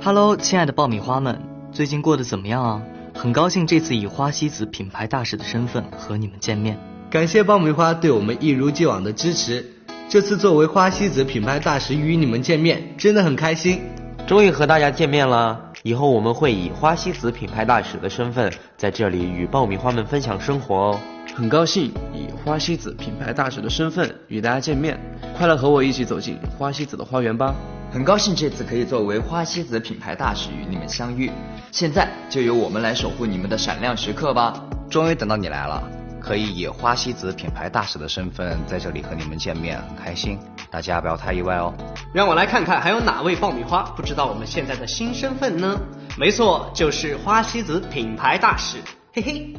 Hello，亲爱的爆米花们，最近过得怎么样啊？很高兴这次以花西子品牌大使的身份和你们见面。感谢爆米花对我们一如既往的支持。这次作为花西子品牌大使与你们见面，真的很开心。终于和大家见面了，以后我们会以花西子品牌大使的身份在这里与爆米花们分享生活哦。很高兴以花西子品牌大使的身份与大家见面，快来和我一起走进花西子的花园吧。很高兴这次可以作为花西子品牌大使与你们相遇，现在就由我们来守护你们的闪亮时刻吧！终于等到你来了，可以以花西子品牌大使的身份在这里和你们见面，很开心，大家不要太意外哦。让我来看看还有哪位爆米花不知道我们现在的新身份呢？没错，就是花西子品牌大使，嘿嘿。